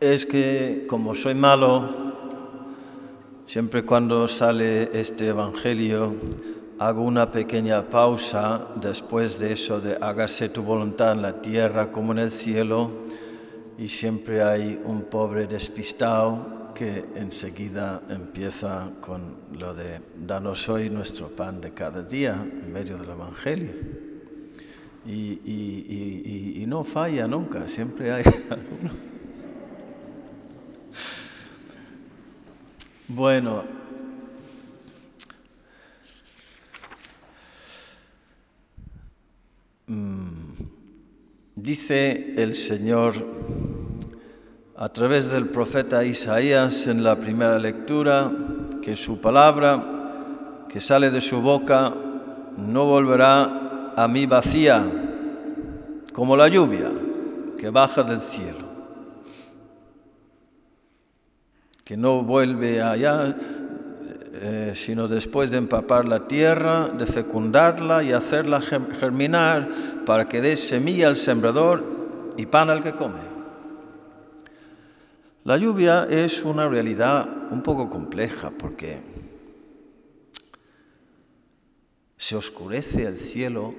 es que como soy malo, siempre cuando sale este Evangelio hago una pequeña pausa después de eso de hágase tu voluntad en la tierra como en el cielo y siempre hay un pobre despistado que enseguida empieza con lo de danos hoy nuestro pan de cada día en medio del Evangelio. Y, y, no falla nunca, siempre hay alguno. Bueno, mm, dice el Señor a través del profeta Isaías en la primera lectura que su palabra que sale de su boca no volverá a mí vacía como la lluvia que baja del cielo que no vuelve allá, eh, sino después de empapar la tierra, de fecundarla y hacerla germinar para que dé semilla al sembrador y pan al que come. La lluvia es una realidad un poco compleja porque se oscurece el cielo.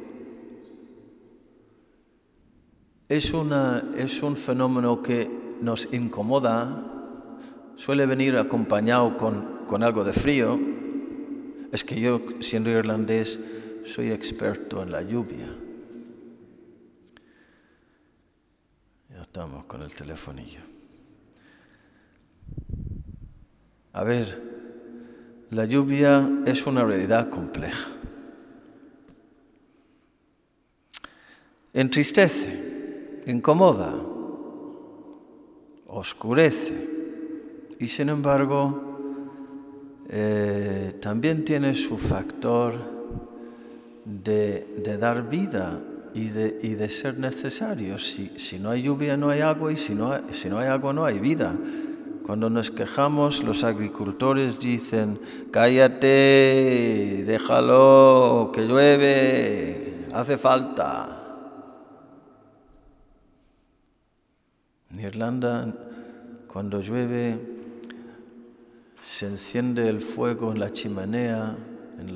Es, una, es un fenómeno que nos incomoda suele venir acompañado con, algo de frío. Es que yo, siendo irlandés, soy experto en la lluvia. Ya estamos con el telefonillo. A ver, la lluvia es una realidad compleja. Entristece, incomoda, oscurece y sin embargo eh, también tiene su factor de, de dar vida y de, y de, ser necesario. Si, si, no hay lluvia no hay agua y si no hay, si no hay agua no hay vida. Cuando nos quejamos los agricultores dicen, cállate, déjalo, que llueve, hace falta. En Irlanda, cuando llueve, se enciende el fuego en la chimenea en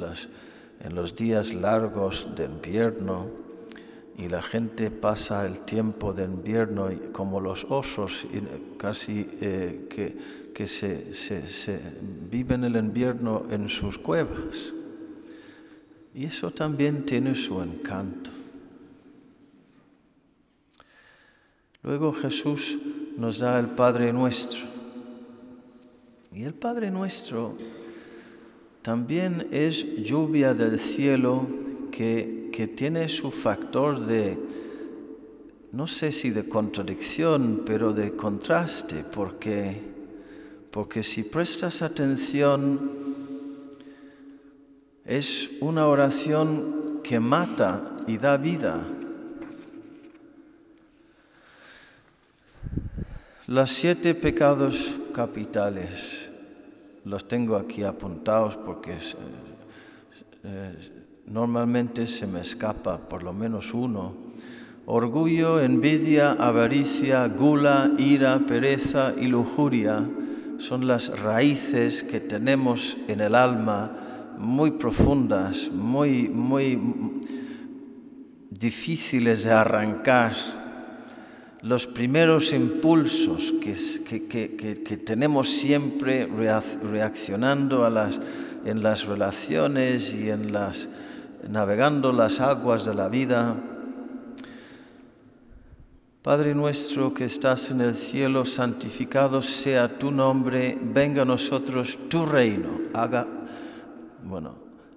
los, días largos de invierno y la gente pasa el tiempo de invierno como los osos casi eh, que, que se, se viven el invierno en sus cuevas. Y eso también tiene su encanto. Luego Jesús nos da el Padre nuestro. Y el Padre nuestro también es lluvia del cielo que, que tiene su factor de, no sé si de contradicción, pero de contraste, porque, porque si prestas atención, es una oración que mata y da vida. Los siete pecados capitales los tengo aquí apuntados porque eh, normalmente se me escapa por lo menos uno. Orgullo, envidia, avaricia, gula, ira, pereza y lujuria son las raíces que tenemos en el alma muy profundas, muy, muy difíciles de arrancar los primeros impulsos que, que, tenemos siempre reaccionando en las relaciones y en las, navegando las aguas de la vida. Padre nuestro que estás en el cielo, santificado sea tu nombre, venga a nosotros tu reino, haga, bueno,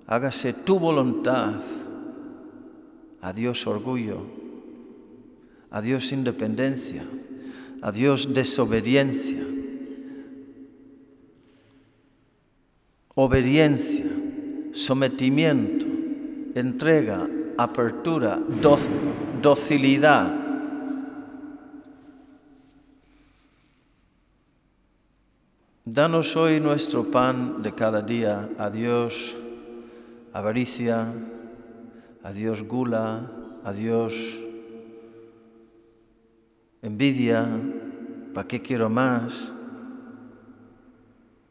hágase tu voluntad. Adiós orgullo, adiós independencia, adiós desobediencia, obediencia, sometimiento, entrega, apertura, doc docilidad. Danos hoy nuestro pan de cada día. Adiós avaricia, adiós gula, adiós envidia, ¿para qué quiero más?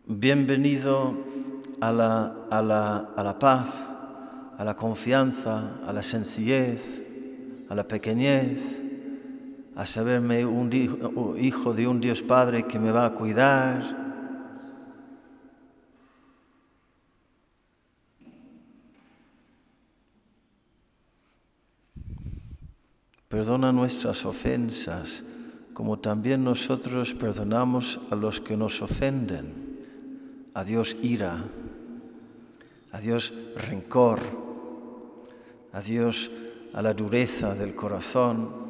Bienvenido a la, a la, a la paz, a la confianza, a la sencillez, a la pequeñez, a saberme un hijo de un Dios Padre que me va a cuidar. Perdona nuestras ofensas, como también nosotros perdonamos a los que nos ofenden. A Dios ira, a Dios rencor, a Dios a la dureza del corazón,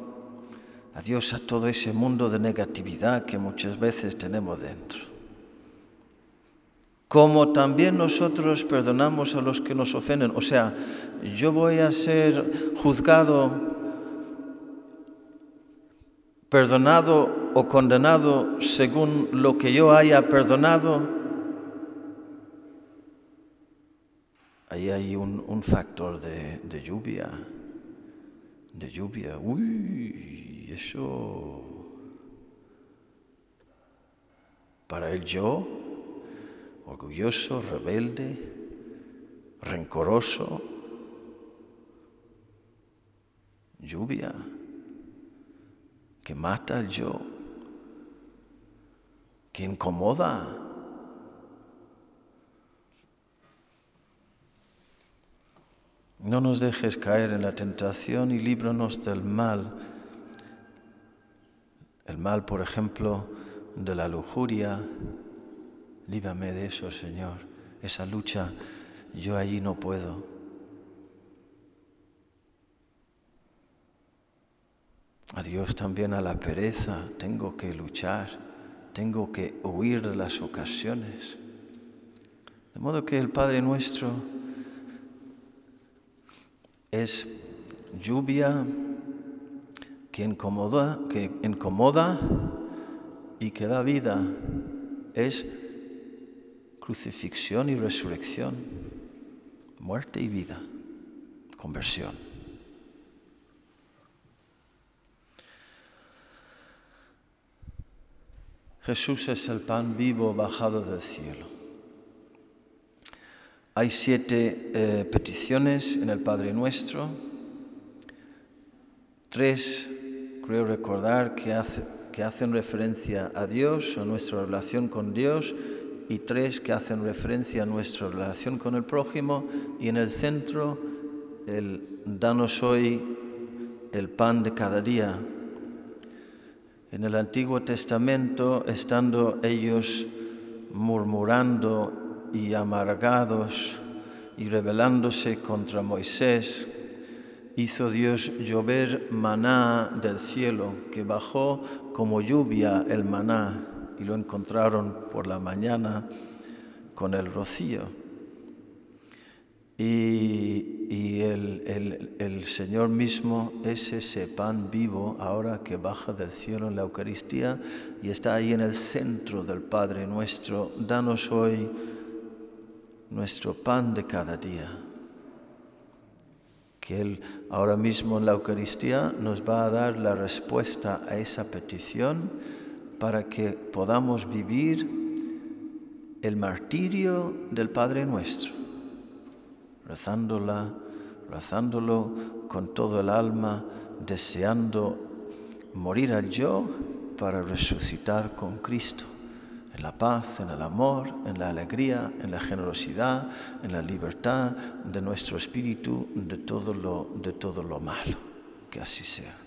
Adiós a todo ese mundo de negatividad que muchas veces tenemos dentro. Como también nosotros perdonamos a los que nos ofenden. O sea, yo voy a ser juzgado, perdonado o condenado según lo que yo haya perdonado. Ahí hay un, factor de, de lluvia, de lluvia. Uy, eso, para el yo, orgulloso, rebelde, rencoroso, lluvia que mata yo, que incomoda. No nos dejes caer en la tentación y líbranos del mal el mal, por ejemplo, de la lujuria. Líbrame de eso, Señor. Esa lucha, yo allí no puedo. Adiós también a la pereza. Tengo que luchar. Tengo que huir de las ocasiones. De modo que el Padre nuestro es lluvia que que incomoda y que da vida es crucifixión y resurrección, muerte y vida, conversión. Jesús es el pan vivo bajado del cielo. Hay siete eh, peticiones en el Padre Nuestro, tres creo recordar que, que hacen referencia a Dios, a nuestra relación con Dios, y tres que hacen referencia a nuestra relación con el prójimo, y en el centro el danos hoy el pan de cada día. En el Antiguo Testamento, estando ellos murmurando y amargados y rebelándose contra Moisés, hizo Dios llover maná del cielo, que bajó como lluvia el maná, y lo encontraron por la mañana con el rocío. Y, el, el Señor mismo es ese pan vivo ahora que baja del cielo en la Eucaristía y está ahí en el centro del Padre nuestro. Danos hoy nuestro pan de cada día que Él ahora mismo en la Eucaristía nos va a dar la respuesta a esa petición para que podamos vivir el martirio del Padre nuestro, rezándola, rezándolo con todo el alma, deseando morir al yo para resucitar con Cristo en la paz, en el amor, en la alegría, en la generosidad, en la libertad de nuestro espíritu de todo lo, de todo lo malo. Que así sea.